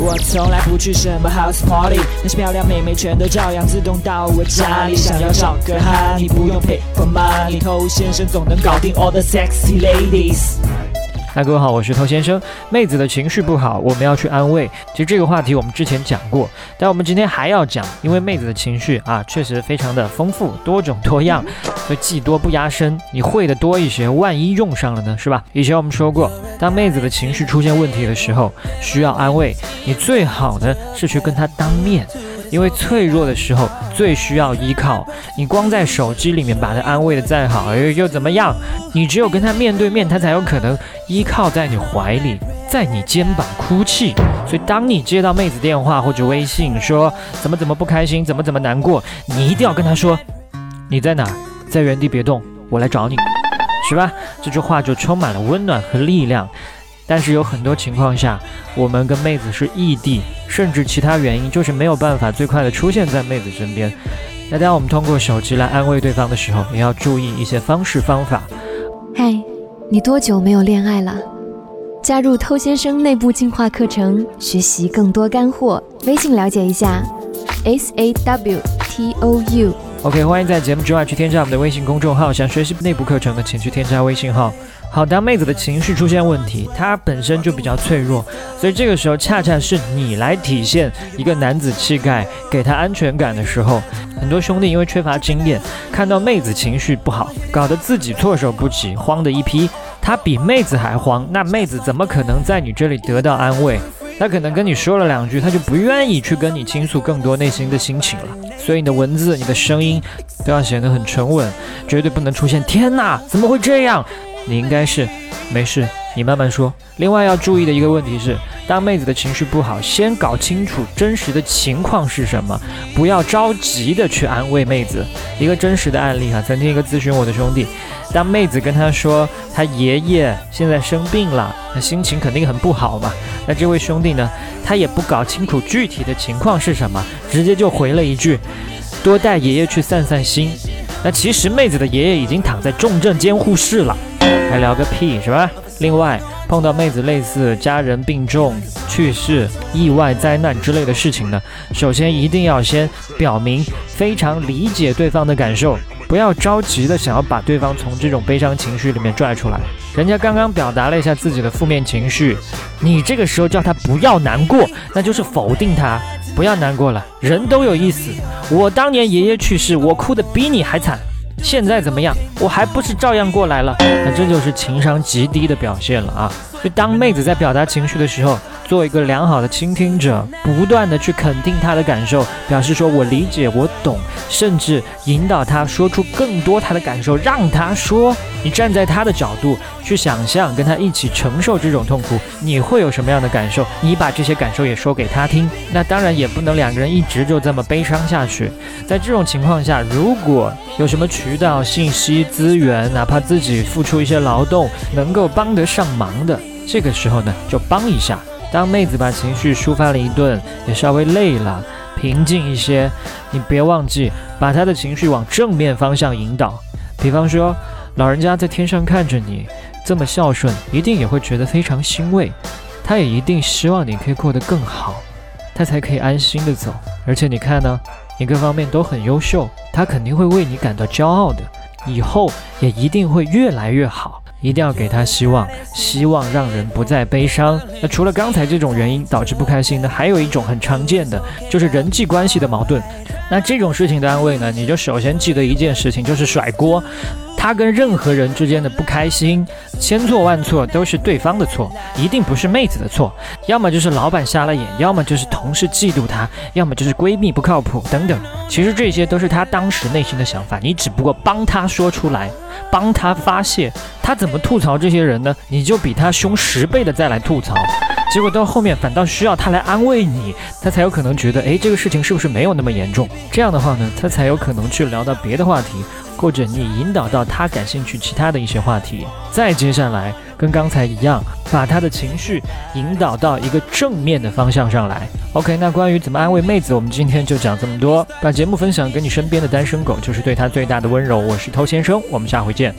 我从来不去什么 house party，那些漂亮妹妹全都照样自动到我家里。想要找个哈，你不用 pay for money，偷先生总能搞定 all the sexy ladies。嗨，各位好，我是头先生。妹子的情绪不好，我们要去安慰。其实这个话题我们之前讲过，但我们今天还要讲，因为妹子的情绪啊，确实非常的丰富多种多样，所以技多不压身。你会的多一些，万一用上了呢，是吧？以前我们说过，当妹子的情绪出现问题的时候，需要安慰，你最好呢是去跟她当面。因为脆弱的时候最需要依靠，你光在手机里面把他安慰的再好，又又怎么样？你只有跟他面对面，他才有可能依靠在你怀里，在你肩膀哭泣。所以，当你接到妹子电话或者微信说怎么怎么不开心，怎么怎么难过，你一定要跟他说你在哪，在原地别动，我来找你，是吧？这句话就充满了温暖和力量。但是有很多情况下，我们跟妹子是异地，甚至其他原因，就是没有办法最快的出现在妹子身边。那当我们通过手机来安慰对方的时候，也要注意一些方式方法。嗨，你多久没有恋爱了？加入偷先生内部进化课程，学习更多干货。微信了解一下，S A W T O U。OK，欢迎在节目之外去添加我们的微信公众号。想学习内部课程的，请去添加微信号。好，当妹子的情绪出现问题，她本身就比较脆弱，所以这个时候恰恰是你来体现一个男子气概，给她安全感的时候。很多兄弟因为缺乏经验，看到妹子情绪不好，搞得自己措手不及，慌的一批。他比妹子还慌，那妹子怎么可能在你这里得到安慰？他可能跟你说了两句，他就不愿意去跟你倾诉更多内心的心情了。所以你的文字、你的声音都要显得很沉稳，绝对不能出现“天哪，怎么会这样”。你应该是没事，你慢慢说。另外要注意的一个问题是，当妹子的情绪不好，先搞清楚真实的情况是什么，不要着急的去安慰妹子。一个真实的案例哈，曾经一个咨询我的兄弟，当妹子跟他说他爷爷现在生病了，那心情肯定很不好嘛。那这位兄弟呢，他也不搞清楚具体的情况是什么，直接就回了一句：多带爷爷去散散心。那其实妹子的爷爷已经躺在重症监护室了。还聊个屁是吧？另外碰到妹子类似家人病重、去世、意外灾难之类的事情呢，首先一定要先表明非常理解对方的感受，不要着急的想要把对方从这种悲伤情绪里面拽出来。人家刚刚表达了一下自己的负面情绪，你这个时候叫他不要难过，那就是否定他。不要难过了，人都有意思。我当年爷爷去世，我哭得比你还惨。现在怎么样？我还不是照样过来了？那这就是情商极低的表现了啊！就当妹子在表达情绪的时候，做一个良好的倾听者，不断的去肯定她的感受，表示说我理解，我懂，甚至引导她说出更多她的感受，让她说。你站在她的角度去想象，跟她一起承受这种痛苦，你会有什么样的感受？你把这些感受也说给她听。那当然也不能两个人一直就这么悲伤下去。在这种情况下，如果有什么渠道、信息、资源，哪怕自己付出一些劳动，能够帮得上忙的，这个时候呢，就帮一下。当妹子把情绪抒发了一顿，也稍微累了，平静一些，你别忘记把她的情绪往正面方向引导。比方说，老人家在天上看着你这么孝顺，一定也会觉得非常欣慰，他也一定希望你可以过得更好，他才可以安心的走。而且你看呢，你各方面都很优秀，他肯定会为你感到骄傲的，以后也一定会越来越好。一定要给他希望，希望让人不再悲伤。那除了刚才这种原因导致不开心的，还有一种很常见的，就是人际关系的矛盾。那这种事情的安慰呢，你就首先记得一件事情，就是甩锅。他跟任何人之间的不开心，千错万错都是对方的错，一定不是妹子的错。要么就是老板瞎了眼，要么就是同事嫉妒他，要么就是闺蜜不靠谱等等。其实这些都是他当时内心的想法，你只不过帮他说出来，帮他发泄。他怎么吐槽这些人呢？你就比他凶十倍的再来吐槽。结果到后面反倒需要他来安慰你，他才有可能觉得，哎，这个事情是不是没有那么严重？这样的话呢，他才有可能去聊到别的话题，或者你引导到他感兴趣其他的一些话题。再接下来跟刚才一样，把他的情绪引导到一个正面的方向上来。OK，那关于怎么安慰妹子，我们今天就讲这么多。把节目分享给你身边的单身狗，就是对他最大的温柔。我是偷先生，我们下回见。